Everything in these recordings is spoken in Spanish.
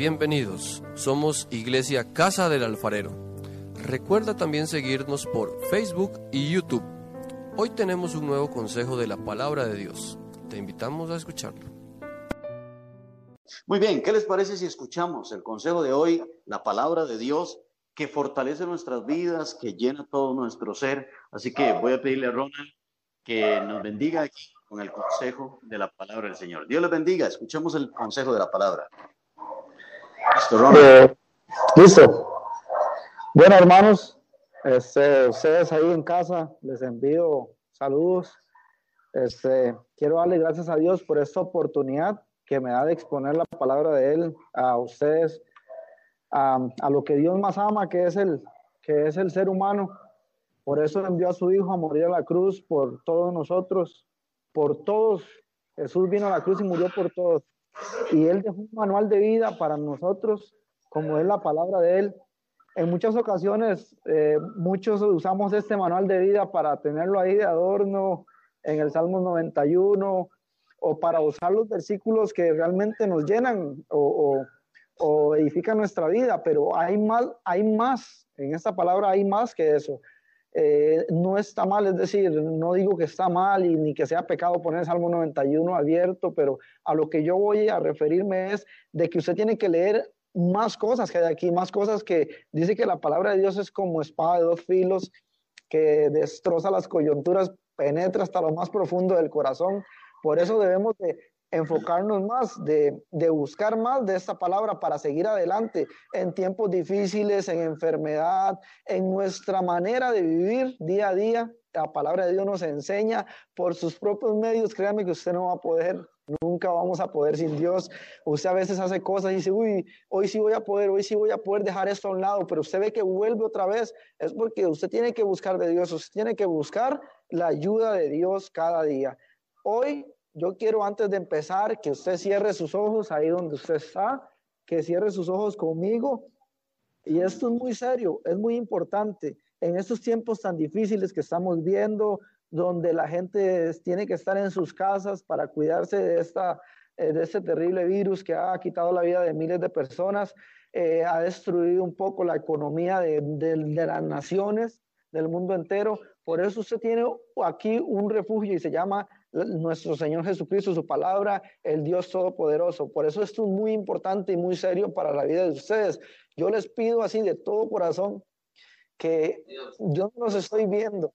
bienvenidos. Somos Iglesia Casa del Alfarero. Recuerda también seguirnos por Facebook y YouTube. Hoy tenemos un nuevo consejo de la palabra de Dios. Te invitamos a escucharlo. Muy bien, ¿qué les parece si escuchamos el consejo de hoy, la palabra de Dios que fortalece nuestras vidas, que llena todo nuestro ser? Así que voy a pedirle a Ronald que nos bendiga aquí con el consejo de la palabra del Señor. Dios les bendiga, escuchemos el consejo de la palabra. Eh, listo. Bueno, hermanos, este, ustedes ahí en casa, les envío saludos. Este, quiero darle gracias a Dios por esta oportunidad que me da de exponer la palabra de Él a ustedes, a, a lo que Dios más ama, que es el, que es el ser humano. Por eso envió a su Hijo a morir a la cruz por todos nosotros, por todos. Jesús vino a la cruz y murió por todos. Y Él dejó un manual de vida para nosotros, como es la palabra de Él. En muchas ocasiones, eh, muchos usamos este manual de vida para tenerlo ahí de adorno en el Salmo 91 o para usar los versículos que realmente nos llenan o, o edifican nuestra vida, pero hay más, hay más, en esta palabra hay más que eso. Eh, no está mal, es decir, no digo que está mal y ni que sea pecado poner Salmo 91 abierto, pero a lo que yo voy a referirme es de que usted tiene que leer más cosas que hay aquí, más cosas que dice que la palabra de Dios es como espada de dos filos que destroza las coyunturas, penetra hasta lo más profundo del corazón. Por eso debemos de enfocarnos más, de, de, buscar más de esta palabra para seguir adelante en tiempos difíciles, en enfermedad, en nuestra manera de vivir día a día. La palabra de Dios nos enseña por sus propios medios. Créame que usted no va a poder, nunca vamos a poder sin Dios. Usted a veces hace cosas y dice, uy, hoy sí voy a poder, hoy sí voy a poder dejar esto a un lado, pero usted ve que vuelve otra vez. Es porque usted tiene que buscar de Dios, usted tiene que buscar la ayuda de Dios cada día. Hoy yo quiero antes de empezar que usted cierre sus ojos ahí donde usted está, que cierre sus ojos conmigo. Y esto es muy serio, es muy importante. En estos tiempos tan difíciles que estamos viendo, donde la gente tiene que estar en sus casas para cuidarse de, esta, eh, de este terrible virus que ha quitado la vida de miles de personas, eh, ha destruido un poco la economía de, de, de las naciones, del mundo entero. Por eso usted tiene aquí un refugio y se llama nuestro Señor Jesucristo, su palabra, el Dios Todopoderoso. Por eso esto es muy importante y muy serio para la vida de ustedes. Yo les pido así de todo corazón que yo no los estoy viendo,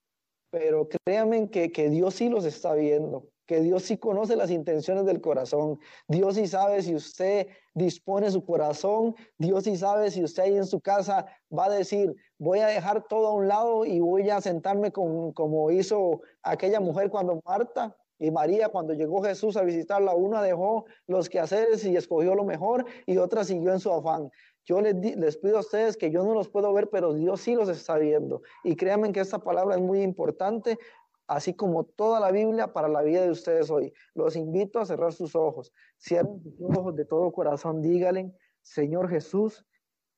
pero créanme que, que Dios sí los está viendo, que Dios sí conoce las intenciones del corazón. Dios sí sabe si usted dispone su corazón, Dios sí sabe si usted ahí en su casa va a decir, voy a dejar todo a un lado y voy a sentarme con, como hizo aquella mujer cuando Marta y María, cuando llegó Jesús a visitarla, una dejó los quehaceres y escogió lo mejor y otra siguió en su afán. Yo les, les, pido a ustedes que yo no los puedo ver, pero Dios sí los está viendo. Y créanme que esta palabra es muy importante, así como toda la Biblia para la vida de ustedes hoy. Los invito a cerrar sus ojos. Cierren sus ojos de todo corazón. Díganle, Señor Jesús,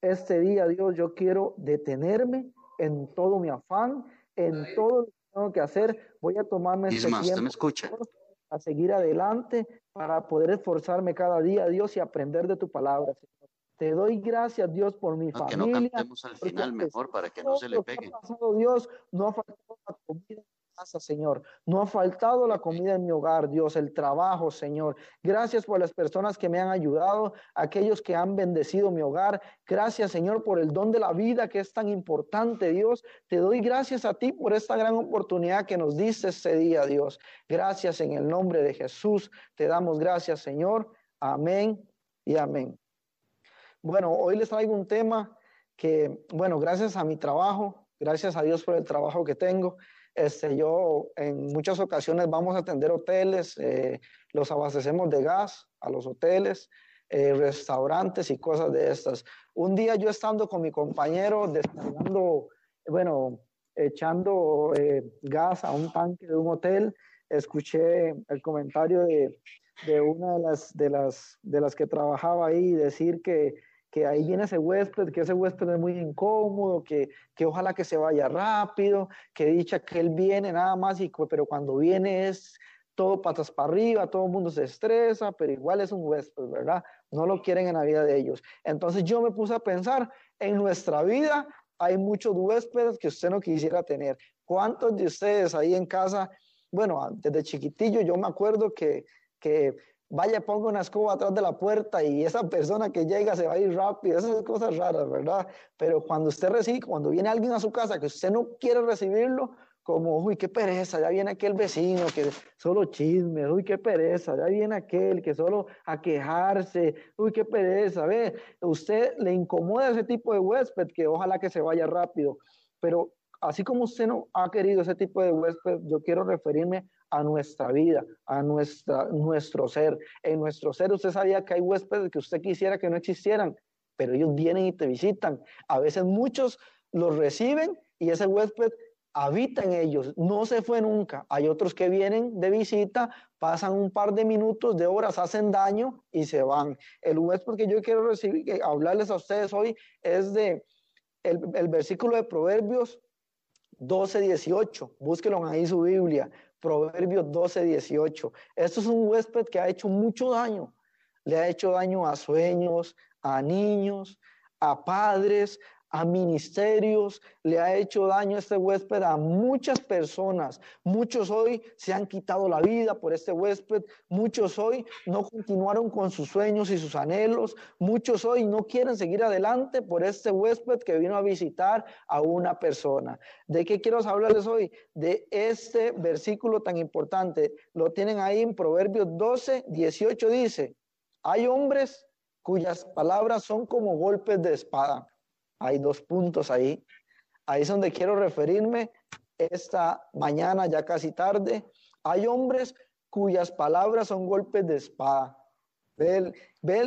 este día, Dios, yo quiero detenerme en todo mi afán, en todo tengo que hacer, voy a tomarme este tiempo me escucha? a seguir adelante para poder esforzarme cada día, Dios, y aprender de tu palabra. Te doy gracias, Dios, por mi no, familia. Que no cantemos al final mejor para que no se le pegue. Dios, no ha faltado la comida casa, Señor. No ha faltado la comida en mi hogar, Dios, el trabajo, Señor. Gracias por las personas que me han ayudado, aquellos que han bendecido mi hogar. Gracias, Señor, por el don de la vida que es tan importante, Dios. Te doy gracias a ti por esta gran oportunidad que nos diste este día, Dios. Gracias en el nombre de Jesús. Te damos gracias, Señor. Amén y amén. Bueno, hoy les traigo un tema que, bueno, gracias a mi trabajo, gracias a Dios por el trabajo que tengo, este, yo en muchas ocasiones vamos a atender hoteles, eh, los abastecemos de gas a los hoteles, eh, restaurantes y cosas de estas. Un día yo estando con mi compañero descargando, bueno, echando eh, gas a un tanque de un hotel, escuché el comentario de, de una de las, de, las, de las que trabajaba ahí decir que que ahí viene ese huésped, que ese huésped es muy incómodo, que, que ojalá que se vaya rápido, que dicha que él viene nada más, y, pero cuando viene es todo patas para arriba, todo el mundo se estresa, pero igual es un huésped, ¿verdad? No lo quieren en la vida de ellos. Entonces yo me puse a pensar, en nuestra vida hay muchos huéspedes que usted no quisiera tener. ¿Cuántos de ustedes ahí en casa, bueno, desde chiquitillo yo me acuerdo que, que vaya, ponga una escoba atrás de la puerta y esa persona que llega se va a ir rápido, esas cosas raras, ¿verdad? Pero cuando usted recibe, cuando viene alguien a su casa que usted no quiere recibirlo, como, uy, qué pereza, ya viene aquel vecino que solo chisme, uy, qué pereza, ya viene aquel que solo a quejarse, uy, qué pereza, ve, usted le incomoda ese tipo de huésped que ojalá que se vaya rápido, pero así como usted no ha querido ese tipo de huésped, yo quiero referirme a nuestra vida, a nuestra, nuestro ser. En nuestro ser usted sabía que hay huéspedes que usted quisiera que no existieran, pero ellos vienen y te visitan. A veces muchos los reciben y ese huésped habita en ellos, no se fue nunca. Hay otros que vienen de visita, pasan un par de minutos, de horas, hacen daño y se van. El huésped que yo quiero recibir, hablarles a ustedes hoy es de el, el versículo de Proverbios 12, 18. Búsquelo ahí su Biblia. Proverbios 12, 18. Esto es un huésped que ha hecho mucho daño. Le ha hecho daño a sueños, a niños, a padres, a ministerios, le ha hecho daño este huésped a muchas personas. Muchos hoy se han quitado la vida por este huésped, muchos hoy no continuaron con sus sueños y sus anhelos, muchos hoy no quieren seguir adelante por este huésped que vino a visitar a una persona. ¿De qué quiero hablarles hoy? De este versículo tan importante. Lo tienen ahí en Proverbios 12, 18 dice, hay hombres cuyas palabras son como golpes de espada hay dos puntos ahí. Ahí es donde quiero referirme esta mañana, ya casi tarde. Hay hombres cuyas palabras son golpes de espada. Ve,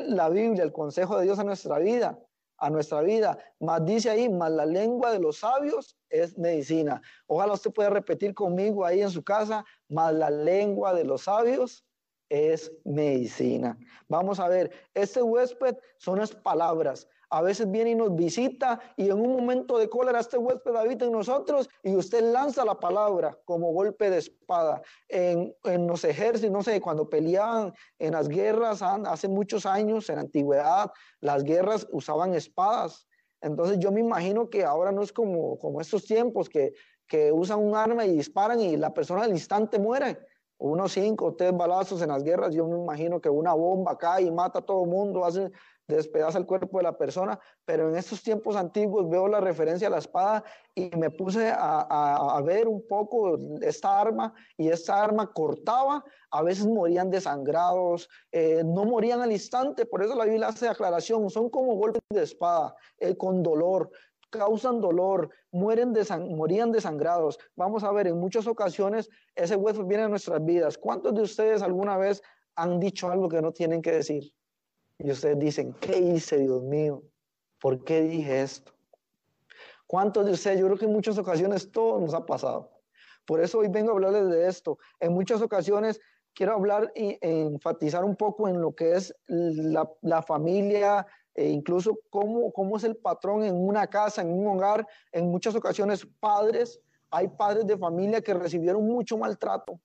la Biblia, el consejo de Dios a nuestra vida, a nuestra vida. Más dice ahí, más la lengua de los sabios es medicina. Ojalá usted pueda repetir conmigo ahí en su casa, más la lengua de los sabios es medicina. Vamos a ver, este huésped son las palabras a veces viene y nos visita y en un momento de cólera este huésped habita en nosotros y usted lanza la palabra como golpe de espada. En, los ejércitos, no sé, cuando peleaban en las guerras hace muchos años, en la antigüedad, las guerras usaban espadas. Entonces yo me imagino que ahora no es como, como estos tiempos que, que usan un arma y disparan y la persona al instante muere unos cinco o tres balazos en las guerras, yo me imagino que una bomba cae y mata a todo el mundo, hace despedaza el cuerpo de la persona, pero en estos tiempos antiguos veo la referencia a la espada y me puse a, ver un poco esta arma y esta arma cortaba, a veces morían desangrados, eh, no morían al instante, por eso la Biblia hace aclaración, son como golpes de espada, eh, con dolor, causan dolor, mueren morían desangrados. Vamos a ver, en muchas ocasiones ese hueso viene a nuestras vidas. ¿Cuántos de ustedes alguna vez han dicho algo que no tienen que decir? Y ustedes dicen, ¿qué hice, Dios mío? ¿Por qué dije esto? ¿Cuántos de ustedes? Yo creo que en muchas ocasiones todo nos ha pasado. Por eso hoy vengo a hablarles de esto. En muchas ocasiones quiero hablar y enfatizar un poco en lo que es la, familia, e incluso cómo, cómo es el patrón en una casa, en un hogar. En muchas ocasiones padres, hay padres de familia que recibieron mucho maltrato,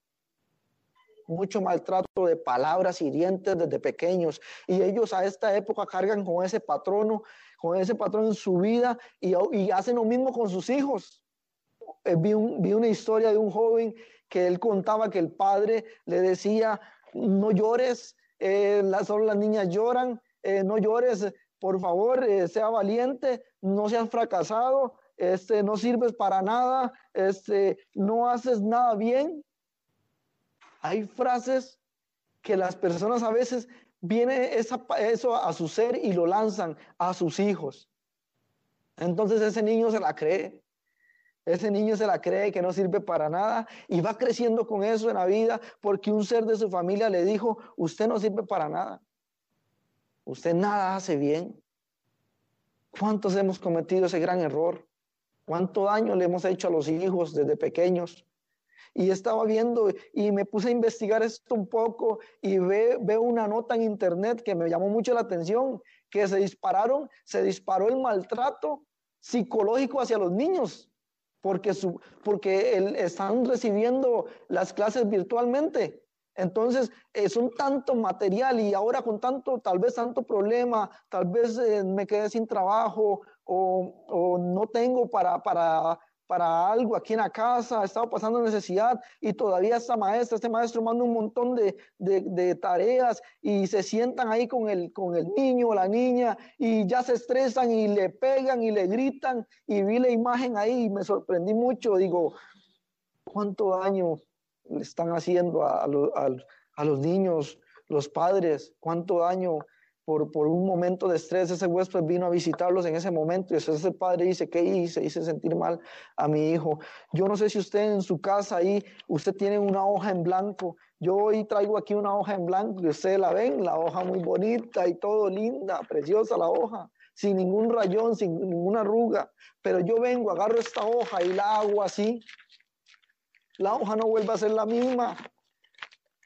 mucho maltrato de palabras hirientes desde pequeños y ellos a esta época cargan con ese patrono, con ese patrón en su vida y, y hacen lo mismo con sus hijos. Eh, vi, una historia de un joven que él contaba que el padre le decía, no llores, eh, solo las niñas lloran, eh, no llores, por favor, eh, sea valiente, no seas fracasado, este, no sirves para nada, este, no haces nada bien. Hay frases que las personas a veces viene eso a su ser y lo lanzan a sus hijos. Entonces ese niño se la cree. Ese niño se la cree que no sirve para nada y va creciendo con eso en la vida porque un ser de su familia le dijo, usted no sirve para nada. Usted nada hace bien. ¿Cuántos hemos cometido ese gran error? ¿Cuánto daño le hemos hecho a los hijos desde pequeños? y estaba viendo y me puse a investigar esto un poco y ve, veo una nota en internet que me llamó mucho la atención, que se dispararon, se disparó el maltrato psicológico hacia los niños, porque están recibiendo las clases virtualmente Entonces, es un tanto material y ahora con tanto, tal vez tanto problema, tal vez eh, me quedé sin trabajo o, no tengo para, para, para algo aquí en la casa, he estado pasando necesidad y todavía esta maestra, este maestro manda un montón de, de, tareas y se sientan ahí con el, con el niño o la niña y ya se estresan y le pegan y le gritan y vi la imagen ahí y me sorprendí mucho, digo, ¿cuánto daño le están haciendo a, a los niños, los padres? ¿Cuánto daño? por, por, un momento de estrés, ese huésped vino a visitarlos en ese momento y ese padre dice, ¿qué hice? Hice sentir mal a mi hijo. Yo no sé si usted en su casa ahí, usted tiene una hoja en blanco. Yo hoy traigo aquí una hoja en blanco y ustedes la ven, la hoja muy bonita y todo linda, preciosa la hoja, sin ningún rayón, sin ninguna arruga. Pero yo vengo, agarro esta hoja y la hago así. La hoja no vuelve a ser la misma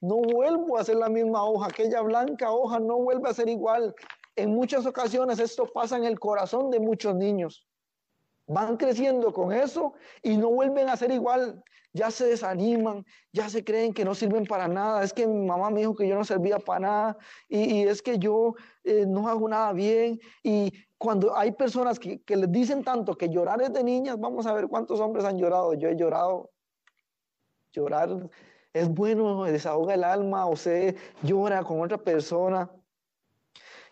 no vuelvo a hacer la misma hoja, aquella blanca hoja no vuelve a ser igual. En muchas ocasiones esto pasa en el corazón de muchos niños. Van creciendo con eso y no vuelven a ser igual. Ya se desaniman, ya se creen que no sirven para nada. Es que mi mamá me dijo que yo no servía para nada y, es que yo eh, no hago nada bien. Y cuando hay personas que, que les dicen tanto que llorar es de niñas, vamos a ver cuántos hombres han llorado. Yo he llorado. Llorar es bueno, desahoga el alma, o se llora con otra persona.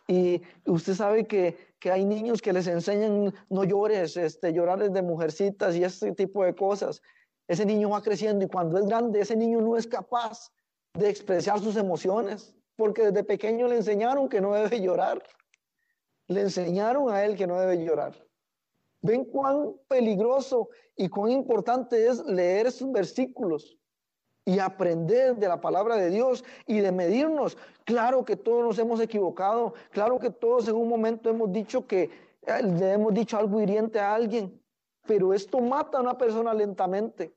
Y usted sabe que, hay niños que les enseñan no llores, este, llorar de mujercitas y ese tipo de cosas. Ese niño va creciendo y cuando es grande, ese niño no es capaz de expresar sus emociones, porque desde pequeño le enseñaron que no debe llorar. Le enseñaron a él que no debe llorar. Ven cuán peligroso y cuán importante es leer esos versículos y aprender de la palabra de Dios y de medirnos. Claro que todos nos hemos equivocado, claro que todos en un momento hemos dicho que eh, le hemos dicho algo hiriente a alguien, pero esto mata a una persona lentamente.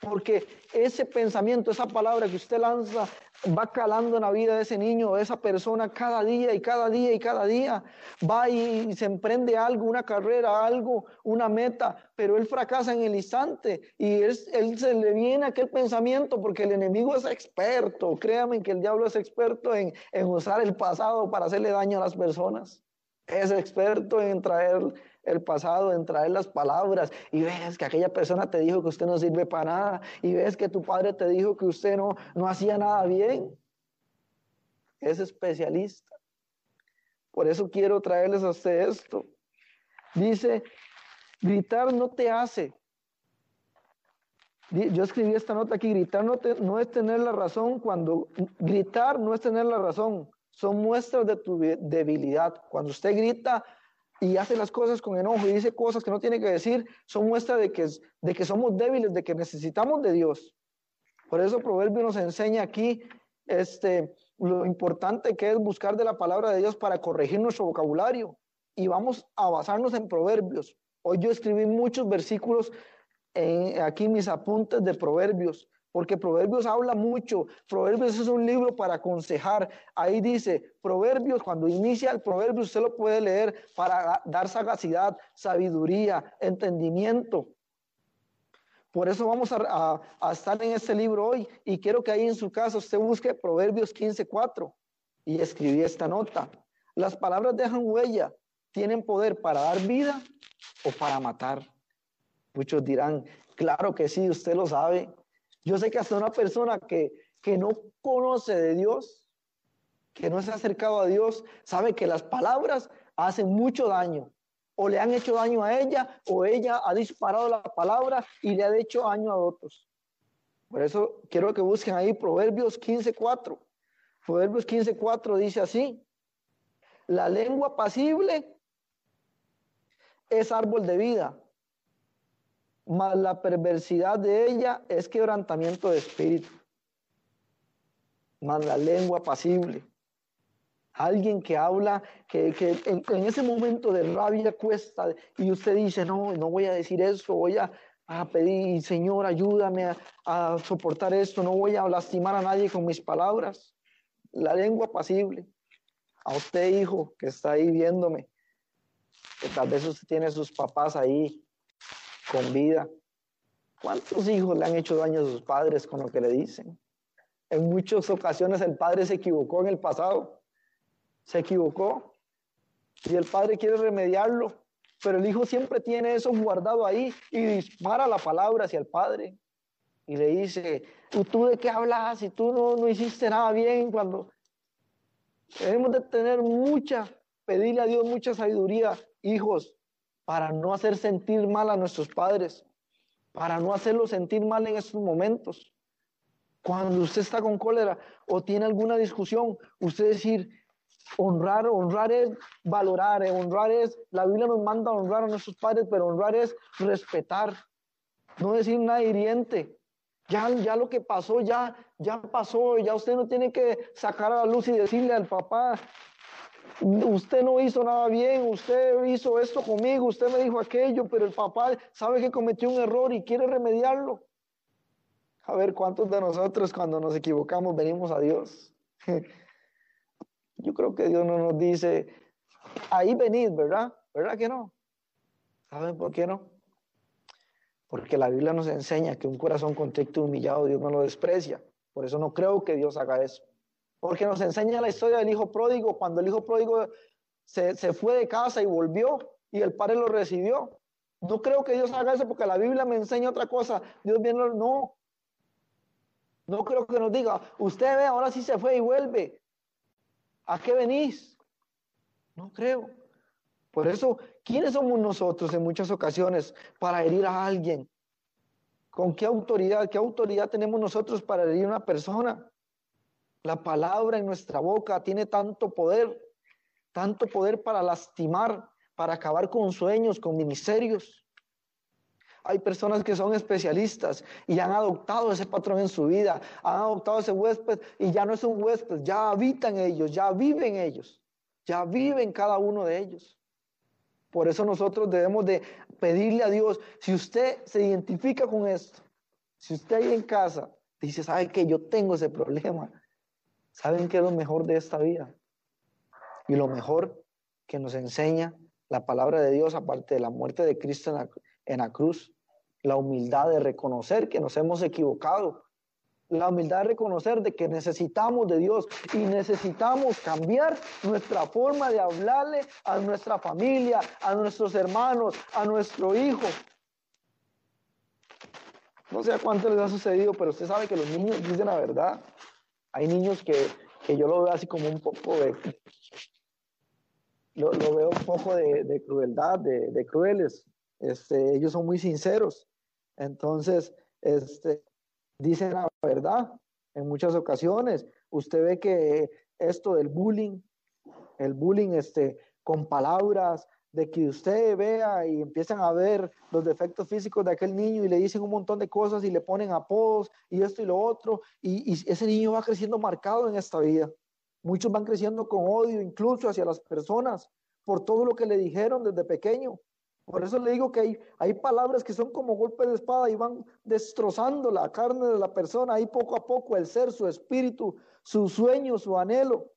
Porque ese pensamiento, esa palabra que usted lanza, va calando en la vida de ese niño, de esa persona, cada día y cada día y cada día. Va y, se emprende algo, una carrera, algo, una meta, pero él fracasa en el instante y él, se le viene aquel pensamiento porque el enemigo es experto. Créame que el diablo es experto en, en usar el pasado para hacerle daño a las personas. Es experto en traer el pasado, en traer las palabras y ves que aquella persona te dijo que usted no sirve para nada y ves que tu padre te dijo que usted no, no hacía nada bien. Es especialista. Por eso quiero traerles a usted esto. Dice, gritar no te hace. Yo escribí esta nota aquí, gritar no, no es tener la razón cuando gritar no es tener la razón, son muestras de tu debilidad. Cuando usted grita, y hace las cosas con enojo y dice cosas que no tiene que decir, son muestra de que, de que somos débiles, de que necesitamos de Dios. Por eso Proverbio nos enseña aquí este, lo importante que es buscar de la palabra de Dios para corregir nuestro vocabulario. Y vamos a basarnos en Proverbios. Hoy yo escribí muchos versículos en, aquí mis apuntes de Proverbios porque Proverbios habla mucho. Proverbios es un libro para aconsejar. Ahí dice, Proverbios, cuando inicia el Proverbio, usted lo puede leer para dar sagacidad, sabiduría, entendimiento. Por eso vamos a, estar en este libro hoy y quiero que ahí en su casa usted busque Proverbios 15.4 y escribí esta nota. Las palabras dejan huella, tienen poder para dar vida o para matar. Muchos dirán, claro que sí, usted lo sabe. Yo sé que hasta una persona que, que no conoce de Dios, que no se ha acercado a Dios, sabe que las palabras hacen mucho daño. O le han hecho daño a ella, o ella ha disparado la palabra y le ha hecho daño a otros. Por eso quiero que busquen ahí Proverbios 15.4. Proverbios 15.4 dice así, la lengua pasible es árbol de vida, mas la perversidad de ella es quebrantamiento de espíritu, más la lengua pasible. Alguien que habla, que, en, ese momento de rabia cuesta y usted dice, no, no voy a decir eso, voy a, pedir, Señor, ayúdame a, a soportar esto, no voy a lastimar a nadie con mis palabras. La lengua pasible. A usted, hijo, que está ahí viéndome, que tal vez usted tiene sus papás ahí con vida. ¿Cuántos hijos le han hecho daño a sus padres con lo que le dicen? En muchas ocasiones el padre se equivocó en el pasado. Se equivocó. Y el padre quiere remediarlo. Pero el hijo siempre tiene eso guardado ahí y dispara la palabra hacia el padre. Y le dice, ¿tú, de qué hablas? Si tú no, no hiciste nada bien cuando... Debemos de tener mucha, pedirle a Dios mucha sabiduría, hijos, para no hacer sentir mal a nuestros padres, para no hacerlos sentir mal en estos momentos. Cuando usted está con cólera o tiene alguna discusión, usted decir, honrar, honrar es valorar, eh, honrar es, la Biblia nos manda honrar a nuestros padres, pero honrar es respetar, no decir nada hiriente. Ya, ya lo que pasó, ya, ya pasó, ya usted no tiene que sacar a la luz y decirle al papá, usted no hizo nada bien, usted hizo esto conmigo, usted me dijo aquello, pero el papá sabe que cometió un error y quiere remediarlo. A ver, ¿cuántos de nosotros cuando nos equivocamos venimos a Dios? Yo creo que Dios no nos dice, ahí venid, ¿verdad? ¿Verdad que no? ¿Saben por qué no? Porque la Biblia nos enseña que un corazón contrito y humillado Dios no lo desprecia. Por eso no creo que Dios haga eso. Porque nos enseña la historia del hijo pródigo, cuando el hijo pródigo se, se fue de casa y volvió y el padre lo recibió. No creo que Dios haga eso porque la Biblia me enseña otra cosa. Dios viene, no, no creo que nos diga, usted ve, ahora sí se fue y vuelve. ¿A qué venís? No creo. Por eso, ¿quiénes somos nosotros en muchas ocasiones para herir a alguien? ¿Con qué autoridad? ¿Qué autoridad tenemos nosotros para herir a una persona? La palabra en nuestra boca tiene tanto poder, tanto poder para lastimar, para acabar con sueños, con ministerios. Hay personas que son especialistas y han adoptado ese patrón en su vida, han adoptado ese huésped y ya no es un huésped, ya habitan ellos, ya viven ellos, ya viven cada uno de ellos. Por eso nosotros debemos de pedirle a Dios, si usted se identifica con esto, si usted ahí en casa dice, sabe que yo tengo ese problema, ¿saben qué es lo mejor de esta vida? Y lo mejor que nos enseña la palabra de Dios, aparte de la muerte de Cristo en la, en la cruz, la humildad de reconocer que nos hemos equivocado, la humildad de reconocer de que necesitamos de Dios y necesitamos cambiar nuestra forma de hablarle a nuestra familia, a nuestros hermanos, a nuestro hijo. No sé a cuánto les ha sucedido, pero usted sabe que los niños dicen la verdad. Hay niños que, yo lo veo así como un poco de... Lo, veo un poco de, crueldad, de, de crueles. Este, ellos son muy sinceros. Entonces, este, dicen la verdad en muchas ocasiones. Usted ve que esto del bullying, el bullying este, con palabras, de que usted vea y empiezan a ver los defectos físicos de aquel niño y le dicen un montón de cosas y le ponen apodos y esto y lo otro, y, ese niño va creciendo marcado en esta vida. Muchos van creciendo con odio incluso hacia las personas por todo lo que le dijeron desde pequeño. Por eso le digo que hay, hay palabras que son como golpes de espada y van destrozando la carne de la persona, ahí poco a poco el ser, su espíritu, su sueño, su anhelo.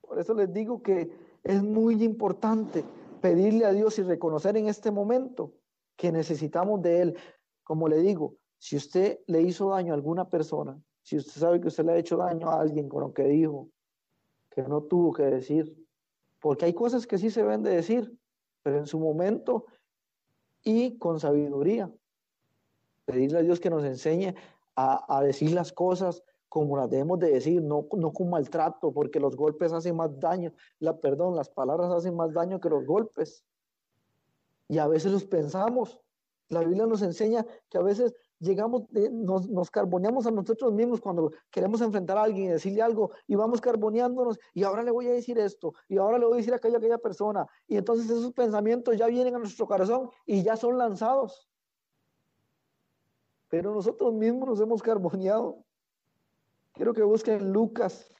Por eso les digo que es muy importante pedirle a Dios y reconocer en este momento que necesitamos de Él. Como le digo, si usted le hizo daño a alguna persona, si usted sabe que usted le ha hecho daño a alguien con lo que dijo, que no tuvo que decir, porque hay cosas que sí se ven de decir, pero en su momento y con sabiduría. Pedirle a Dios que nos enseñe a, decir las cosas como las debemos de decir, no, no con maltrato, porque los golpes hacen más daño, la, perdón, las palabras hacen más daño que los golpes. Y a veces los pensamos. La Biblia nos enseña que a veces llegamos, nos, nos, carboneamos a nosotros mismos cuando queremos enfrentar a alguien y decirle algo y vamos carboneándonos y ahora le voy a decir esto y ahora le voy a decir aquello a aquella persona y entonces esos pensamientos ya vienen a nuestro corazón y ya son lanzados. Pero nosotros mismos nos hemos carboneado. Quiero que busquen Lucas,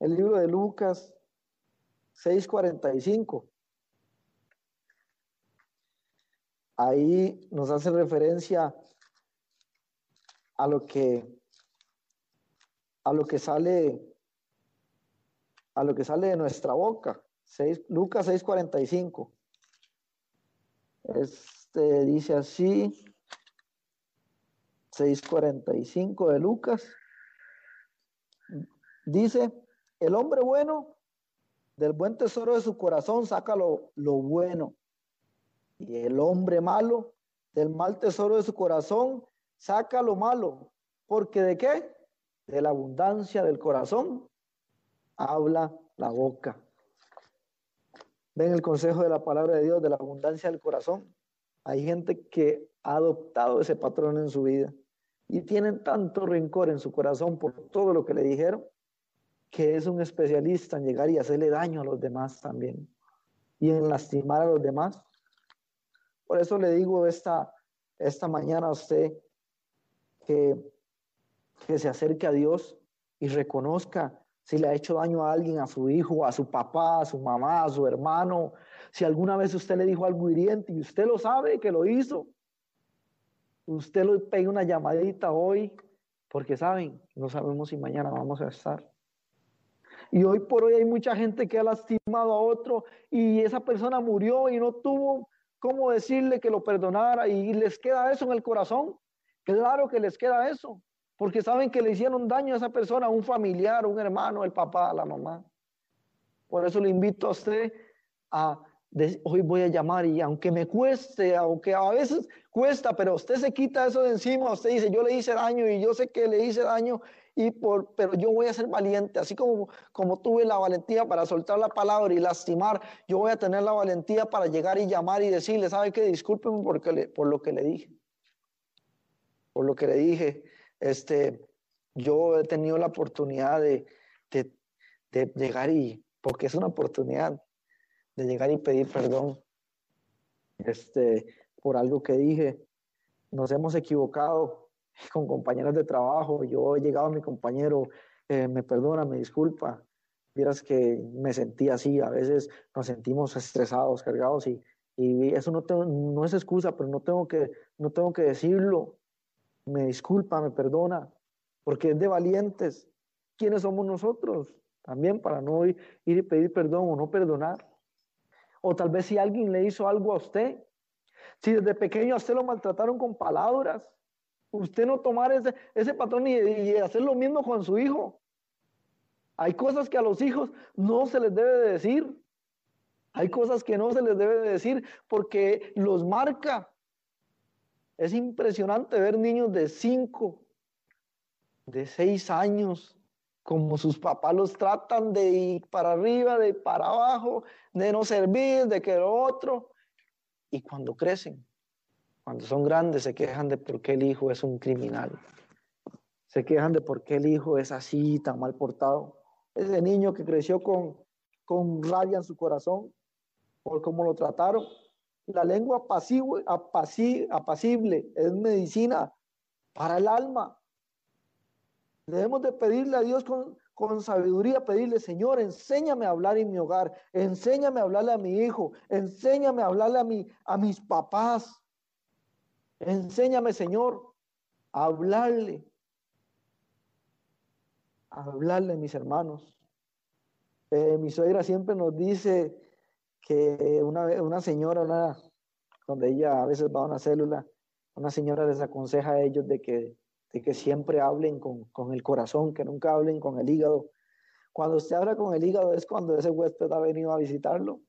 el libro de Lucas 6:45. ahí nos hace referencia a lo que a lo que sale a lo que sale de nuestra boca. 6, Lucas 6:45. Este dice así 6:45 de Lucas. Dice, el hombre bueno del buen tesoro de su corazón saca lo, lo bueno. Y el hombre malo del mal tesoro de su corazón saca lo malo. Porque de qué? De la abundancia del corazón habla la boca. Ven el consejo de la palabra de Dios, de la abundancia del corazón. Hay gente que ha adoptado ese patrón en su vida y tienen tanto rencor en su corazón por todo lo que le dijeron, que es un especialista en llegar y hacerle daño a los demás también y en lastimar a los demás. Por eso le digo esta, esta mañana a usted que, que se acerque a Dios y reconozca si le ha hecho daño a alguien, a su hijo, a su papá, a su mamá, a su hermano, si alguna vez usted le dijo algo hiriente y usted lo sabe que lo hizo, usted le pegue una llamadita hoy, porque saben, no sabemos si mañana vamos a estar. Y hoy por hoy hay mucha gente que ha lastimado a otro y esa persona murió y no tuvo cómo decirle que lo perdonara y les queda eso en el corazón. Claro que les queda eso porque saben que le hicieron daño a esa persona, a un familiar, un hermano, el papá, la mamá. Por eso le invito a usted a, hoy voy a llamar y aunque me cueste, aunque a veces cuesta, pero usted se quita eso de encima, usted dice, yo le hice daño y yo sé que le hice daño, y por, pero yo voy a ser valiente, así como, como tuve la valentía para soltar la palabra y lastimar, yo voy a tener la valentía para llegar y llamar y decirle, ¿sabe qué? Discúlpeme porque por lo que le dije, por lo que le dije este, yo he tenido la oportunidad de, de, llegar y, porque es una oportunidad, de llegar y pedir perdón este, por algo que dije. Nos hemos equivocado con compañeros de trabajo. Yo he llegado a mi compañero, eh, me perdona, me disculpa. Vieras que me sentí así, a veces nos sentimos estresados, cargados y, y eso no, tengo, no es excusa, pero no tengo que, no tengo que decirlo me disculpa, me perdona, porque es de valientes. ¿Quiénes somos nosotros? También para no ir, y pedir perdón o no perdonar. O tal vez si alguien le hizo algo a usted, si desde pequeño a usted lo maltrataron con palabras, usted no tomar ese, patrón y, hacer lo mismo con su hijo. Hay cosas que a los hijos no se les debe de decir. Hay cosas que no se les debe de decir porque los marca. Es impresionante ver niños de 5, de 6 años, como sus papás los tratan de ir para arriba, de ir para abajo, de no servir, de que lo otro. Y cuando crecen, cuando son grandes, se quejan de por qué el hijo es un criminal. Se quejan de por qué el hijo es así, tan mal portado. Ese niño que creció con, con rabia en su corazón por cómo lo trataron, la lengua apacible, apacible es medicina para el alma. Debemos de pedirle a Dios con, sabiduría, pedirle, Señor, enséñame a hablar en mi hogar, enséñame a hablarle a mi hijo, enséñame a hablarle a mis papás. Enséñame, Señor, a hablarle, a hablarle a mis hermanos. Eh, mi suegra siempre nos dice, que una, una señora, una, donde ella a veces va a una célula, una señora les aconseja a ellos de que, de que siempre hablen con, con el corazón, que nunca hablen con el hígado. Cuando usted habla con el hígado es cuando ese huésped ha venido a visitarlo.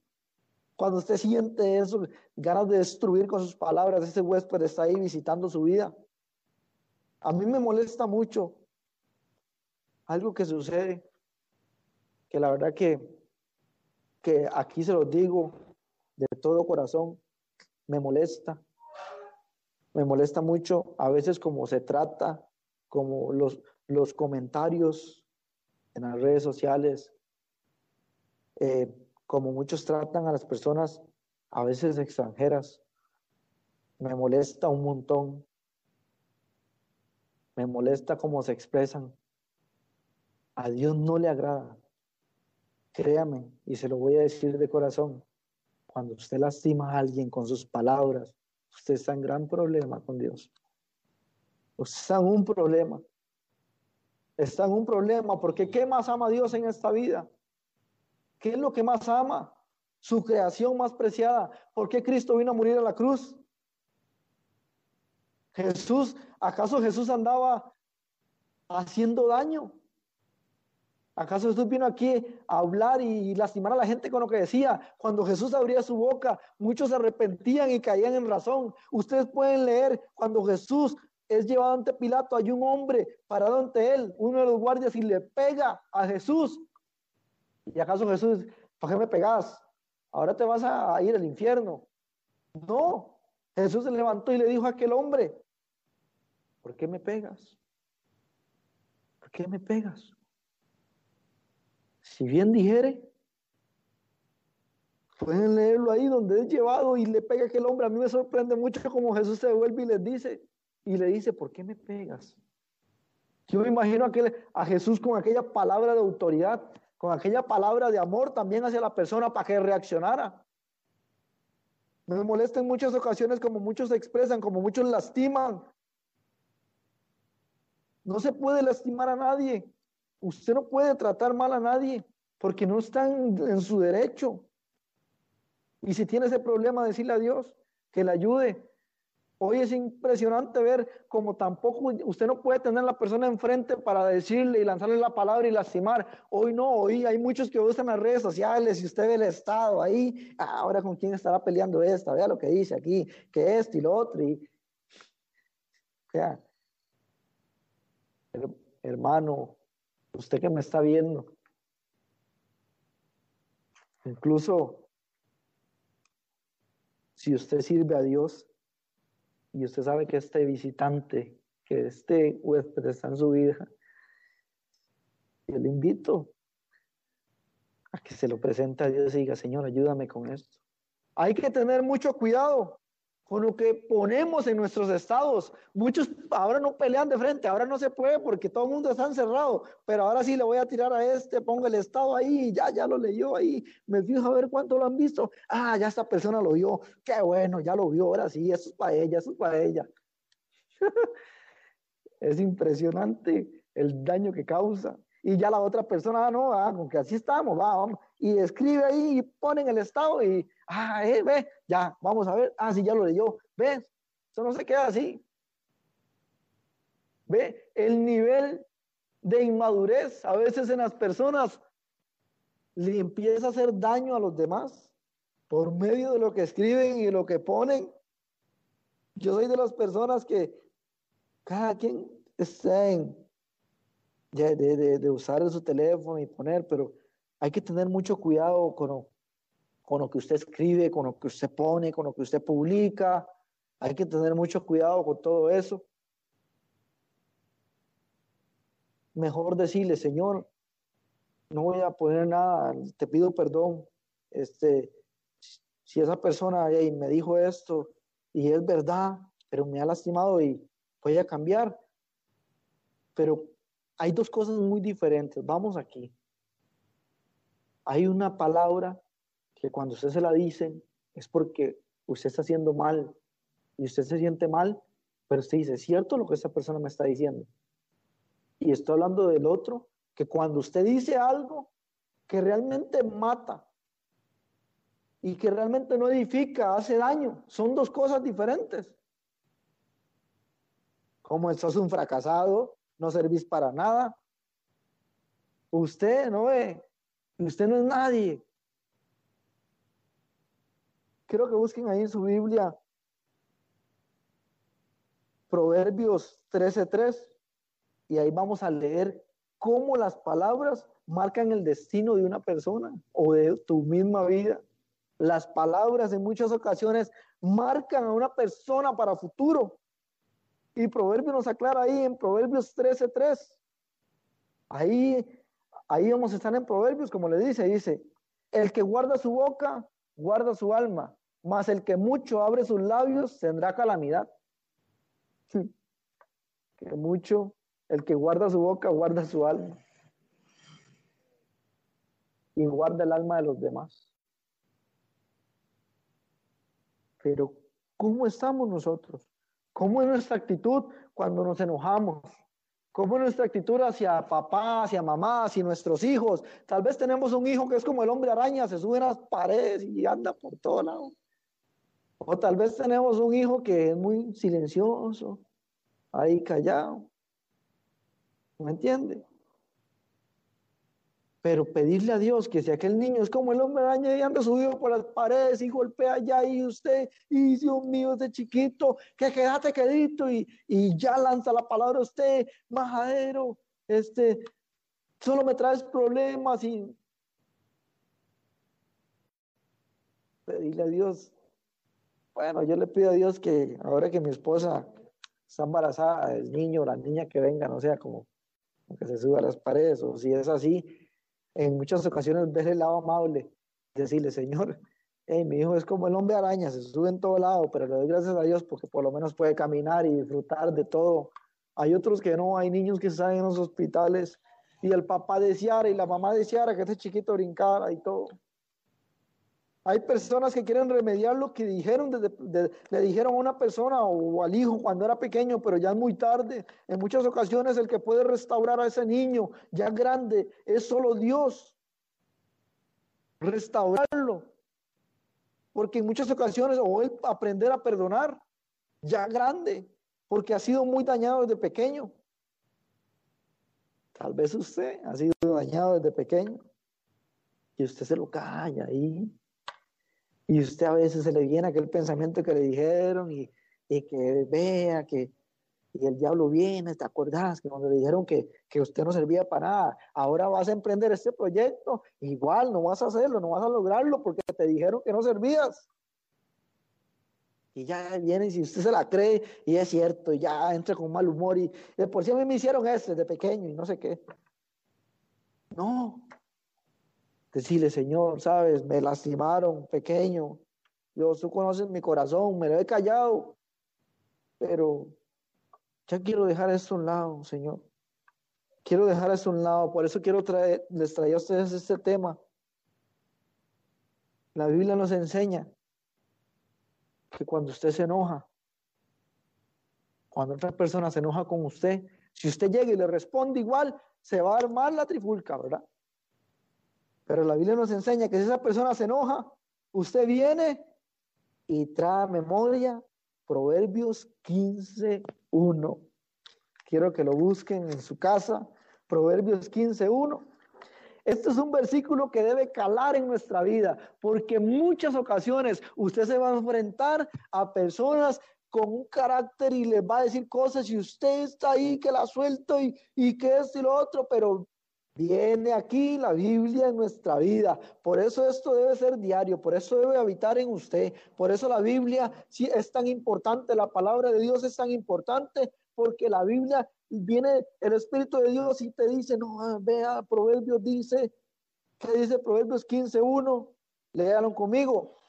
Cuando usted siente eso, ganas de destruir con sus palabras, ese huésped está ahí visitando su vida. A mí me molesta mucho algo que sucede, que la verdad que que aquí se los digo de todo corazón, me molesta. Me molesta mucho a veces como se trata, como los, los comentarios en las redes sociales, eh, como muchos tratan a las personas a veces extranjeras. Me molesta un montón. Me molesta cómo se expresan. A Dios no le agrada Créame, y se lo voy a decir de corazón, cuando usted lastima a alguien con sus palabras, usted está en gran problema con Dios. Usted está en un problema. Está en un problema porque ¿qué más ama Dios en esta vida? ¿Qué es lo que más ama? Su creación más preciada. ¿Por qué Cristo vino a morir a la cruz? Jesús, ¿acaso Jesús andaba haciendo daño? ¿Acaso Jesús vino aquí a hablar y lastimar a la gente con lo que decía? Cuando Jesús abría su boca, muchos se arrepentían y caían en razón. Ustedes pueden leer cuando Jesús es llevado ante Pilato, hay un hombre parado ante él, uno de los guardias, y le pega a Jesús. ¿Y acaso Jesús, ¿para qué me pegas? Ahora te vas a ir al infierno. No, Jesús se levantó y le dijo a aquel hombre, ¿por qué me pegas? ¿Por qué me pegas? Si bien dijere, pueden leerlo ahí donde es llevado y le pega aquel hombre. A mí me sorprende mucho como Jesús se vuelve y les dice, y le dice, ¿por qué me pegas? Yo me imagino a, a Jesús con aquella palabra de autoridad, con aquella palabra de amor también hacia la persona para que reaccionara. Me molesta en muchas ocasiones como muchos se expresan, como muchos lastiman. No se puede lastimar a nadie. Usted no puede tratar mal a nadie porque no está en, su derecho. Y si tiene ese problema, decirle a Dios que le ayude. Hoy es impresionante ver como tampoco usted no puede tener a la persona enfrente para decirle y lanzarle la palabra y lastimar. Hoy no, hoy hay muchos que usan las redes sociales y usted ve el estado ahí. Ah, ahora con quién estará peleando esta, vea lo que dice aquí, que esto y lo otro. Y, hermano, usted que me está viendo, incluso si usted sirve a Dios y usted sabe que este visitante, que este huésped está en su vida, yo le invito a que se lo presente a Dios y diga, Señor, ayúdame con esto. Hay que tener mucho cuidado con lo que ponemos en nuestros estados. Muchos ahora no pelean de frente, ahora no se puede porque todo el mundo está encerrado, pero ahora sí le voy a tirar a este, pongo el estado ahí, ya, ya lo leyó ahí, me fijo a ver cuánto lo han visto. Ah, ya esta persona lo vio, qué bueno, ya lo vio, ahora sí, eso es para ella, eso es para ella. es impresionante el daño que causa. Y ya la otra persona, ah, no, ah, con que así estamos, va, vamos. Y escribe ahí y pone en el estado y Ah, eh, ve, ya, vamos a ver. Ah, sí, ya lo leyó. ¿Ves? Eso no se queda así. Ve, el nivel de inmadurez a veces en las personas le empieza a hacer daño a los demás por medio de lo que escriben y lo que ponen. Yo soy de las personas que cada quien está en, de, de, de usar su teléfono y poner, pero hay que tener mucho cuidado con, con lo que usted escribe, con lo que usted pone, con lo que usted publica. Hay que tener mucho cuidado con todo eso. Mejor decirle, Señor, no voy a poner nada, te pido perdón. Este, si esa persona me dijo esto y es verdad, pero me ha lastimado y voy a cambiar. Pero hay dos cosas muy diferentes. Vamos aquí. Hay una palabra que cuando usted se la dicen es porque usted está haciendo mal y usted se siente mal, pero usted dice, ¿es cierto lo que esa persona me está diciendo? Y estoy hablando del otro, que cuando usted dice algo que realmente mata y que realmente no edifica, hace daño, son dos cosas diferentes. Como sos un fracasado, no servís para nada. Usted no ve, usted no es nadie. Quiero que busquen ahí en su Biblia Proverbios 13:3 y ahí vamos a leer cómo las palabras marcan el destino de una persona o de tu misma vida. Las palabras en muchas ocasiones marcan a una persona para futuro. Y Proverbios nos aclara ahí en Proverbios 13:3. Ahí, ahí vamos a estar en Proverbios, como le dice, dice, el que guarda su boca, guarda su alma, mas el que mucho abre sus labios tendrá calamidad. que mucho, el que guarda su boca, guarda su alma. Y guarda el alma de los demás. Pero, ¿cómo estamos nosotros? ¿Cómo es nuestra actitud cuando nos enojamos? ¿Cómo es nuestra actitud hacia papá, hacia mamá, hacia nuestros hijos? Tal vez tenemos un hijo que es como el hombre araña, se sube a las paredes y anda por todo lado O tal vez tenemos un hijo que es muy silencioso, ahí callado. ¿Me entiende? Pero pedirle a Dios que si aquel niño es como el hombre araña y anda subido por las paredes y golpea allá y usted, y Dios mío, ese chiquito, que quédate quedito y, y ya lanza la palabra a usted, majadero, este, solo me traes problemas y pedirle a Dios. Bueno, yo le pido a Dios que ahora que mi esposa está embarazada, el niño la niña que venga, no sea como, que se suba a las paredes, o si es así, en muchas ocasiones ver el lado amable, decirle, Señor, mi hijo es como el hombre araña, se sube en todo lado, pero le doy gracias a Dios porque por lo menos puede caminar y disfrutar de todo. Hay otros que no, hay niños que están en los hospitales y el papá deseara y la mamá deseara que este chiquito brincara y todo. Hay personas que quieren remediar lo que dijeron, le dijeron a una persona o al hijo cuando era pequeño, pero ya es muy tarde. En muchas ocasiones el que puede restaurar a ese niño ya grande es solo Dios. Restaurarlo. Porque en muchas ocasiones, o él aprender a perdonar, ya grande, porque ha sido muy dañado desde pequeño. Tal vez usted ha sido dañado desde pequeño y usted se lo calla ahí y usted a veces se le viene aquel pensamiento que le dijeron y, que vea que y el diablo viene, ¿te acordás? Que cuando le dijeron que, que, usted no servía para nada, ahora vas a emprender este proyecto, igual no vas a hacerlo, no vas a lograrlo porque te dijeron que no servías. Y ya viene y si usted se la cree y es cierto, ya entra con mal humor y de por sí a me hicieron este de pequeño y no sé qué. No, Decirle, Señor, sabes, me lastimaron pequeño. Dios, tú conoces mi corazón, me lo he callado. Pero ya quiero dejar esto a un lado, Señor. Quiero dejar esto a un lado. Por eso quiero traer, les traer a ustedes este tema. La Biblia nos enseña que cuando usted se enoja, cuando otra persona se enoja con usted, si usted llega y le responde igual, se va a armar la trifulca, ¿verdad? Pero la Biblia nos enseña que si esa persona se enoja, usted viene y trae memoria Proverbios 15.1. Quiero que lo busquen en su casa, Proverbios 15.1. Este es un versículo que debe calar en nuestra vida, porque en muchas ocasiones usted se va a enfrentar a personas con un carácter y les va a decir cosas y usted está ahí que la suelto y, y que esto y lo otro, pero Viene aquí la Biblia en nuestra vida. Por eso esto debe ser diario, por eso debe habitar en usted. Por eso la Biblia es tan importante, la palabra de Dios es tan importante, porque la Biblia viene el Espíritu de Dios y te dice, no, ah, vea, Proverbios dice, ¿qué dice Proverbios 15.1? Léalo conmigo.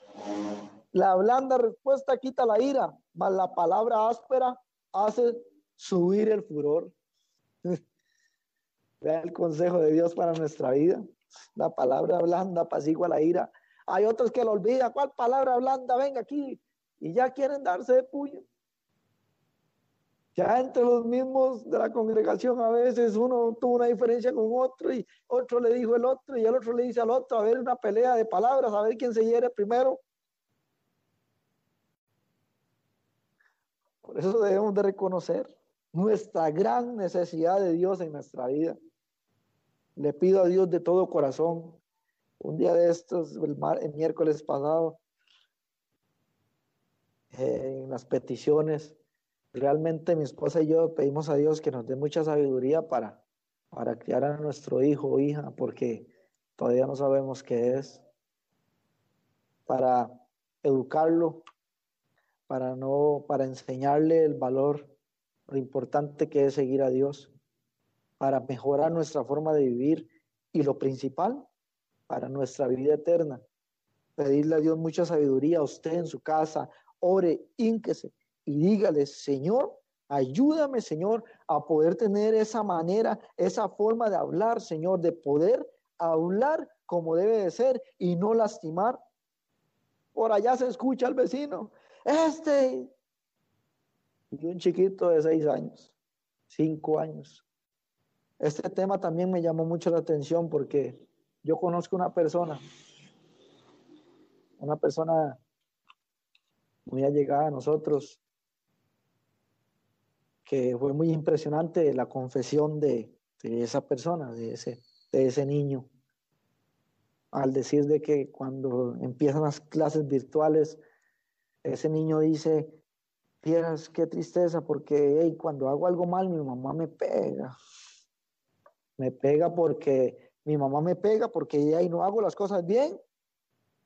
La blanda respuesta quita la ira, mas la palabra áspera hace subir el furor. Vea el consejo de Dios para nuestra vida. La palabra blanda apacigua la ira. Hay otros que lo olvidan. ¿Cuál palabra blanda? Venga aquí. Y ya quieren darse de puño. Ya entre los mismos de la congregación a veces uno tuvo una diferencia con otro y otro le dijo el otro y el otro le dice al otro, a ver una pelea de palabras, a ver quién se hiere primero. Por eso debemos de reconocer nuestra gran necesidad de Dios en nuestra vida. Le pido a Dios de todo corazón. Un día de estos, el, miércoles pasado, eh, en las peticiones, realmente mi esposa y yo pedimos a Dios que nos dé mucha sabiduría para, para criar a nuestro hijo o hija, porque todavía no sabemos qué es, para educarlo, para no, para enseñarle el valor, lo importante que es seguir a Dios para mejorar nuestra forma de vivir y lo principal, para nuestra vida eterna. Pedirle a Dios mucha sabiduría a usted en su casa, ore, ínquese y dígale, Señor, ayúdame, Señor, a poder tener esa manera, esa forma de hablar, Señor, de poder hablar como debe de ser y no lastimar. Por allá se escucha al vecino, este, y un chiquito de seis años, cinco años, este tema también me llamó mucho la atención porque yo conozco una persona, una persona muy allegada a nosotros, que fue muy impresionante la confesión de, esa persona, de ese, de ese niño, al decir de que cuando empiezan las clases virtuales, ese niño dice, vieras qué tristeza, porque cuando hago algo mal mi mamá me pega. Me pega porque mi mamá me pega porque ahí no hago las cosas bien.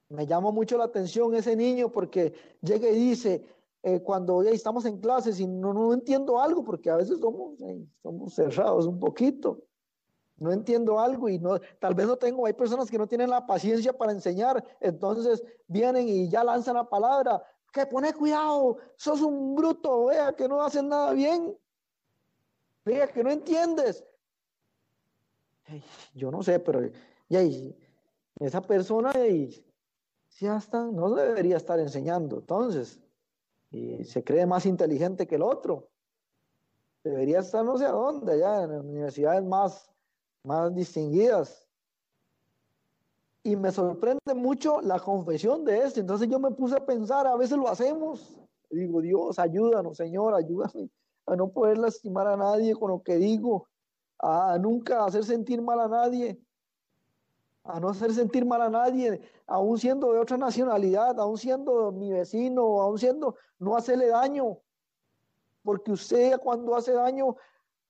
Me llama mucho la atención ese niño porque llega y dice, eh, cuando ya estamos en clases y no, no entiendo algo, porque a veces somos, somos cerrados un poquito, no entiendo algo y no, tal vez no tengo, hay personas que no tienen la paciencia para enseñar, entonces vienen y ya lanzan la palabra, que pone cuidado, sos un bruto, vea que no haces nada bien, vea que no entiendes. Yo no sé, pero ya, esa persona ya está, no debería estar enseñando, entonces y se cree más inteligente que el otro. Debería estar no sé a dónde, allá en universidades más, más distinguidas. Y me sorprende mucho la confesión de esto. Entonces yo me puse a pensar, a veces lo hacemos. Digo, Dios, ayúdanos, Señor, ayúdame a no poder lastimar a nadie con lo que digo, a nunca hacer sentir mal a nadie a no hacer sentir mal a nadie, aún siendo de otra nacionalidad, aún siendo mi vecino, aún siendo, no hacerle daño. Porque usted cuando hace daño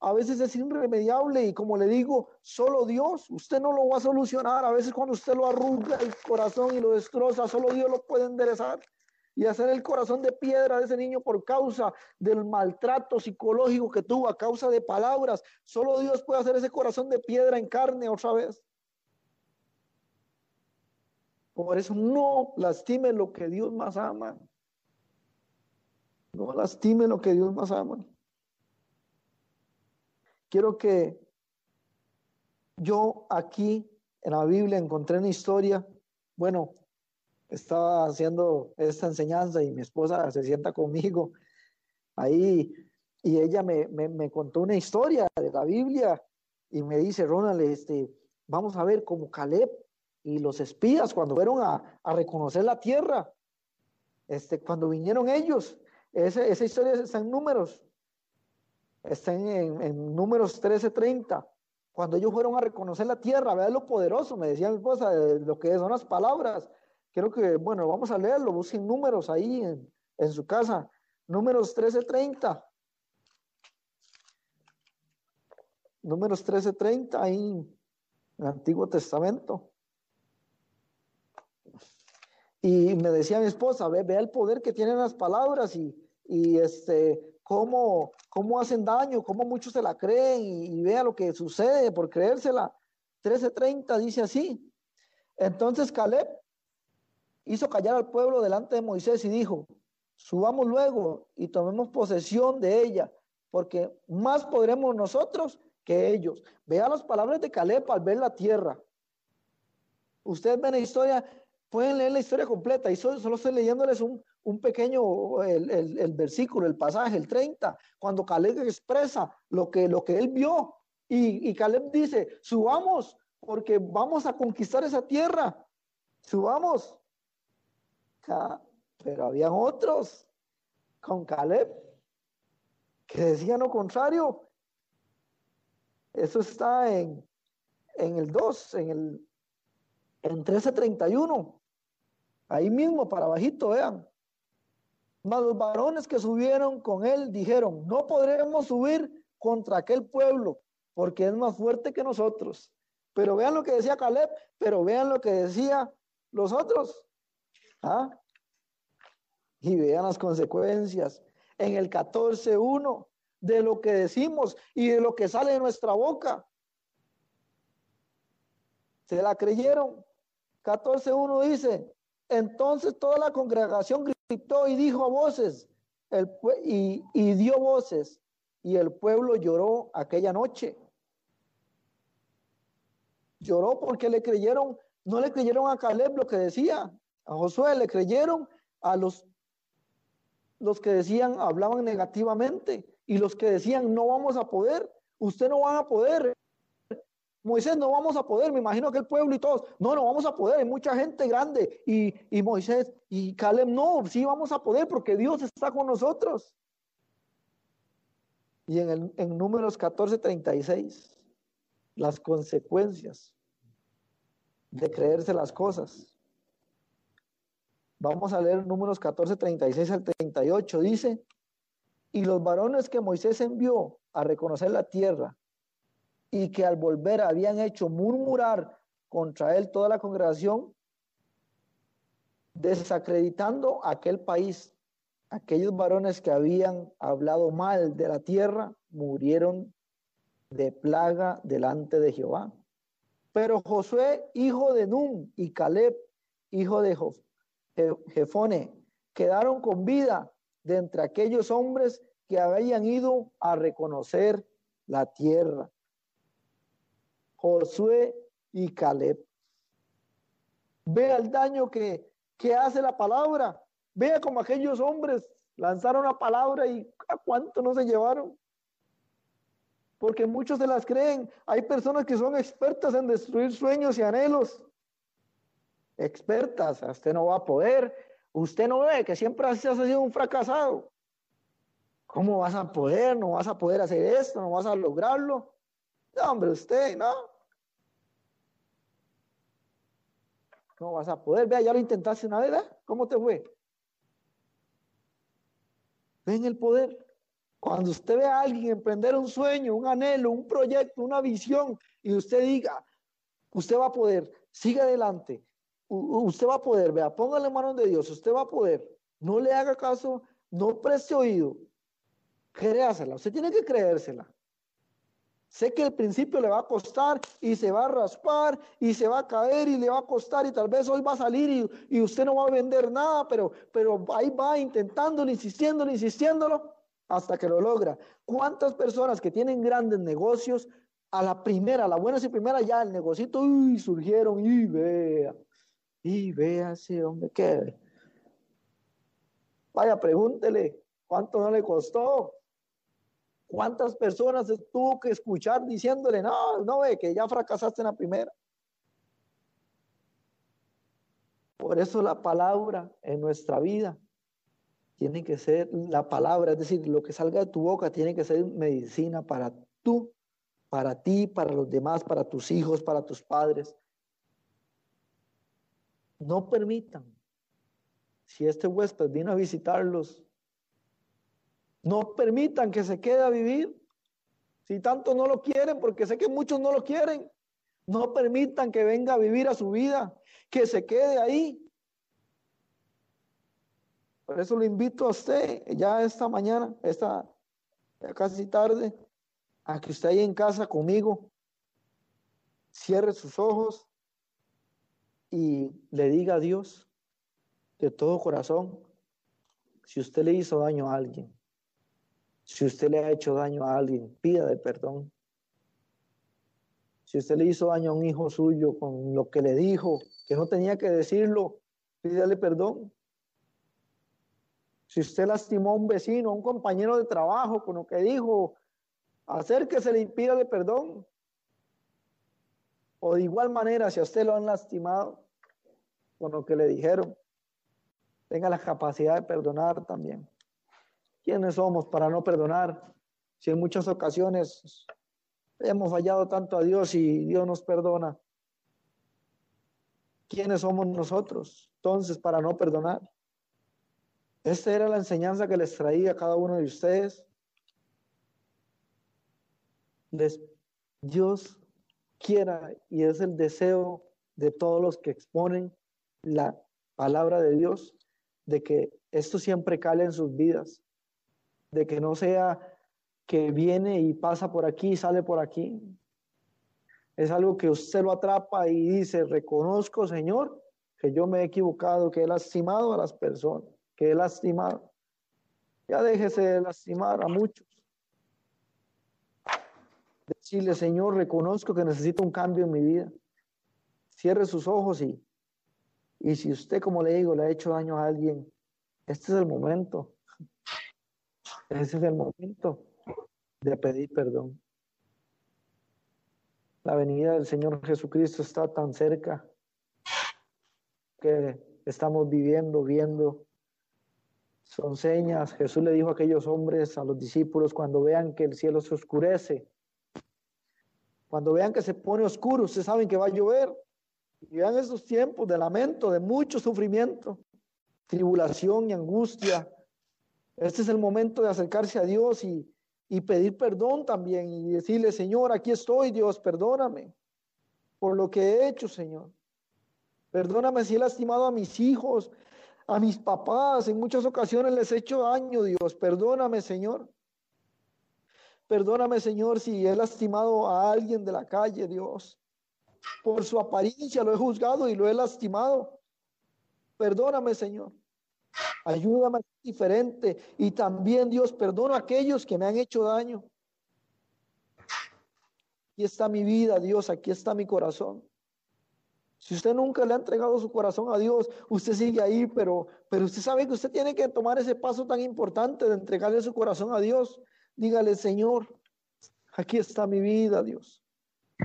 a veces es irremediable y como le digo, solo Dios, usted no lo va a solucionar. A veces cuando usted lo arruga el corazón y lo destroza, solo Dios lo puede enderezar y hacer el corazón de piedra de ese niño por causa del maltrato psicológico que tuvo, a causa de palabras. Solo Dios puede hacer ese corazón de piedra en carne otra vez. Por eso no lastime lo que Dios más ama. No lastime lo que Dios más ama. Quiero que yo aquí en la Biblia encontré una historia. Bueno, estaba haciendo esta enseñanza y mi esposa se sienta conmigo ahí y ella me, me, contó una historia de la Biblia y me dice, Ronald, este, vamos a ver cómo Caleb y los espías cuando fueron a, reconocer la tierra, este, cuando vinieron ellos, esa historia está en números, está en, en números 13:30, cuando ellos fueron a reconocer la tierra, vean lo poderoso, me decía mi esposa, de lo que son las palabras, creo que, bueno, vamos a leerlo, busquen números ahí en, en su casa, números 13:30. Números 13:30 ahí en el Antiguo Testamento. Y me decía mi esposa, ve, el poder que tienen las palabras y, y este, cómo, cómo hacen daño, cómo muchos se la creen y, vea lo que sucede por creérsela. 13:30 dice así. Entonces Caleb hizo callar al pueblo delante de Moisés y dijo, subamos luego y tomemos posesión de ella, porque más podremos nosotros que ellos. Vea las palabras de Caleb al ver la tierra. Ustedes ven la historia, pueden leer la historia completa y solo, estoy leyéndoles un, pequeño, el, versículo, el pasaje, el 30, cuando Caleb expresa lo que, lo que él vio y, y Caleb dice, subamos porque vamos a conquistar esa tierra, subamos. Pero habían otros con Caleb que decían lo contrario. Eso está en, en el 2, en el en 1331. Ahí mismo, para bajito, vean. Mas los varones que subieron con él dijeron, no podremos subir contra aquel pueblo, porque es más fuerte que nosotros. Pero vean lo que decía Caleb, pero vean lo que decía los otros. ¿Ah? Y vean las consecuencias. En el 14.1 de lo que decimos y de lo que sale de nuestra boca. ¿Se la creyeron? 14.1 dice, entonces toda la congregación gritó y dijo a voces, el, y, y dio voces, y el pueblo lloró aquella noche. Lloró porque le creyeron, no le creyeron a Caleb lo que decía, a Josué le creyeron a los, los que decían, hablaban negativamente, y los que decían, no vamos a poder, usted no van a poder, Moisés, no vamos a poder, me imagino que el pueblo y todos, no, no vamos a poder, hay mucha gente grande. Y, y Moisés y Caleb, no, sí vamos a poder porque Dios está con nosotros. Y en, el, en números 14, 36, las consecuencias de creerse las cosas. Vamos a leer números 14, 36 al 38. Dice, y los varones que Moisés envió a reconocer la tierra y que al volver habían hecho murmurar contra él toda la congregación, desacreditando aquel país, aquellos varones que habían hablado mal de la tierra, murieron de plaga delante de Jehová. Pero Josué, hijo de Num, y Caleb, hijo de Jefone, quedaron con vida de entre aquellos hombres que habían ido a reconocer la tierra. Josué y Caleb. Vea el daño que, que hace la palabra. Vea como aquellos hombres lanzaron la palabra y a cuánto no se llevaron. Porque muchos se las creen. Hay personas que son expertas en destruir sueños y anhelos. Expertas, usted no va a poder. Usted no ve que siempre ha sido un fracasado. ¿Cómo vas a poder? No vas a poder hacer esto, no vas a lograrlo. No, hombre, usted, no. ¿Cómo vas a poder? Vea, ya lo intentaste una vez, ¿Cómo te fue? Ven el poder. Cuando usted ve a alguien emprender un sueño, un anhelo, un proyecto, una visión, y usted diga, usted va a poder, siga adelante, usted va a poder, vea, póngale manos de Dios, usted va a poder, no le haga caso, no preste oído, créasela, usted tiene que creérsela. Sé que el principio le va a costar y se va a raspar y se va a caer y le va a costar y tal vez hoy va a salir y, y usted no va a vender nada, pero, pero ahí va intentándolo, insistiéndolo, insistiéndolo hasta que lo logra. ¿Cuántas personas que tienen grandes negocios a la primera, a la buena y primera ya el negocito uy, surgieron y vea, y vea ese hombre que vaya, pregúntele cuánto no le costó. ¿Cuántas personas tuvo que escuchar diciéndole, no, no ve que ya fracasaste en la primera? Por eso la palabra en nuestra vida tiene que ser la palabra, es decir, lo que salga de tu boca tiene que ser medicina para tú, para ti, para los demás, para tus hijos, para tus padres. No permitan, si este huésped vino a visitarlos, no permitan que se quede a vivir. Si tanto no lo quieren, porque sé que muchos no lo quieren, no permitan que venga a vivir a su vida, que se quede ahí. Por eso le invito a usted ya esta mañana, esta casi tarde, a que usted ahí en casa conmigo cierre sus ojos y le diga a Dios de todo corazón si usted le hizo daño a alguien, si usted le ha hecho daño a alguien, pídale perdón. Si usted le hizo daño a un hijo suyo con lo que le dijo, que no tenía que decirlo, pídale perdón. Si usted lastimó a un vecino, a un compañero de trabajo con lo que dijo, acérquese, le de perdón. O de igual manera, si a usted lo han lastimado con lo que le dijeron, tenga la capacidad de perdonar también. ¿Quiénes somos para no perdonar? Si en muchas ocasiones hemos fallado tanto a Dios y Dios nos perdona. ¿Quiénes somos nosotros entonces para no perdonar? Esta era la enseñanza que les traía a cada uno de ustedes. Dios quiera y es el deseo de todos los que exponen la palabra de Dios, de que esto siempre cale en sus vidas, de que no sea que viene y pasa por aquí y sale por aquí. Es algo que usted lo atrapa y dice, reconozco, Señor, que yo me he equivocado, que he lastimado a las personas que he lastimado. Ya déjese de lastimar a muchos. Decirle, Señor, reconozco que necesito un cambio en mi vida. Cierre sus ojos y, y si usted, como le digo, le ha hecho daño a alguien, este es el momento. Ese es el momento de pedir perdón. La venida del Señor Jesucristo está tan cerca que estamos viviendo, viendo. Son señas. Jesús le dijo a aquellos hombres, a los discípulos, cuando vean que el cielo se oscurece, cuando vean que se pone oscuro, ustedes saben que va a llover. Y vean esos tiempos de lamento, de mucho sufrimiento, tribulación y angustia. Este es el momento de acercarse a Dios y, y pedir perdón también y decirle, Señor, aquí estoy, Dios, perdóname por lo que he hecho, Señor. Perdóname si he lastimado a mis hijos, a mis papás. En muchas ocasiones les he hecho daño, Dios. Perdóname, Señor. Perdóname, Señor, si he lastimado a alguien de la calle, Dios. Por su apariencia lo he juzgado y lo he lastimado. Perdóname, Señor. Ayúdame a ser diferente. Y también, Dios, perdono a aquellos que me han hecho daño. Aquí está mi vida, Dios. Aquí está mi corazón. Si usted nunca le ha entregado su corazón a Dios, usted sigue ahí, pero, pero usted sabe que usted tiene que tomar ese paso tan importante de entregarle su corazón a Dios. Dígale, Señor, aquí está mi vida, Dios.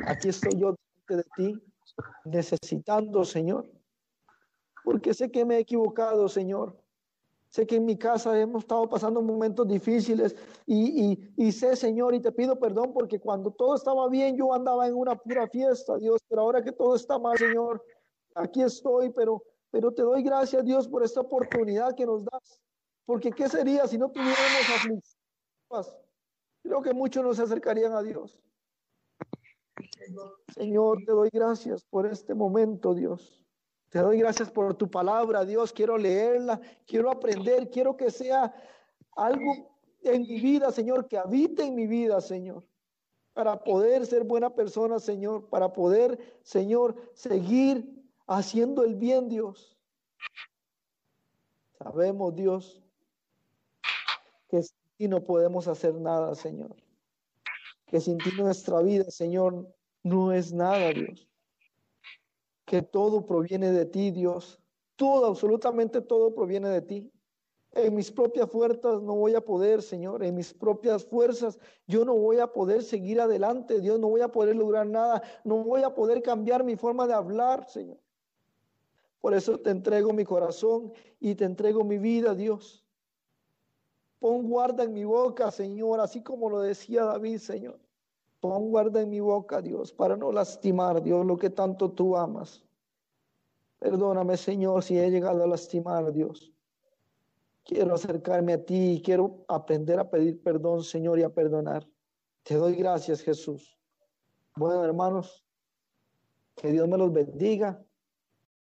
Aquí estoy yo de ti, necesitando, Señor. Porque sé que me he equivocado, Señor. Sé que en mi casa hemos estado pasando momentos difíciles y, sé, Señor, y te pido perdón porque cuando todo estaba bien yo andaba en una pura fiesta, Dios, pero ahora que todo está mal, Señor, aquí estoy, pero, pero te doy gracias, Dios, por esta oportunidad que nos das. Porque ¿qué sería si no tuviéramos aflicciones? Creo que muchos nos acercarían a Dios. Señor, te doy gracias por este momento, Dios. Te doy gracias por tu palabra, Dios. Quiero leerla, quiero aprender, quiero que sea algo en mi vida, Señor, que habite en mi vida, Señor. Para poder ser buena persona, Señor. Para poder, Señor, seguir haciendo el bien, Dios. Sabemos, Dios, no podemos hacer nada, Señor. Que sin ti nuestra vida, Señor, no es nada, Dios que todo proviene de ti, Dios. Todo, absolutamente todo proviene de ti. En mis propias fuerzas no voy a poder, Señor. En mis propias fuerzas yo no voy a poder seguir adelante, Dios. No voy a poder lograr nada. No voy a poder cambiar mi forma de hablar, Señor. Por eso te entrego mi corazón y te entrego mi vida, Dios. Pon guarda en mi boca, Señor, así como lo decía David, Señor. Pon guarda en mi boca, Dios, para no lastimar, Dios, lo que tanto tú amas. Perdóname, Señor, si he llegado a lastimar, Dios. Quiero acercarme a ti y quiero aprender a pedir perdón, Señor, y a perdonar. Te doy gracias, Jesús. Bueno, hermanos, que Dios me los bendiga.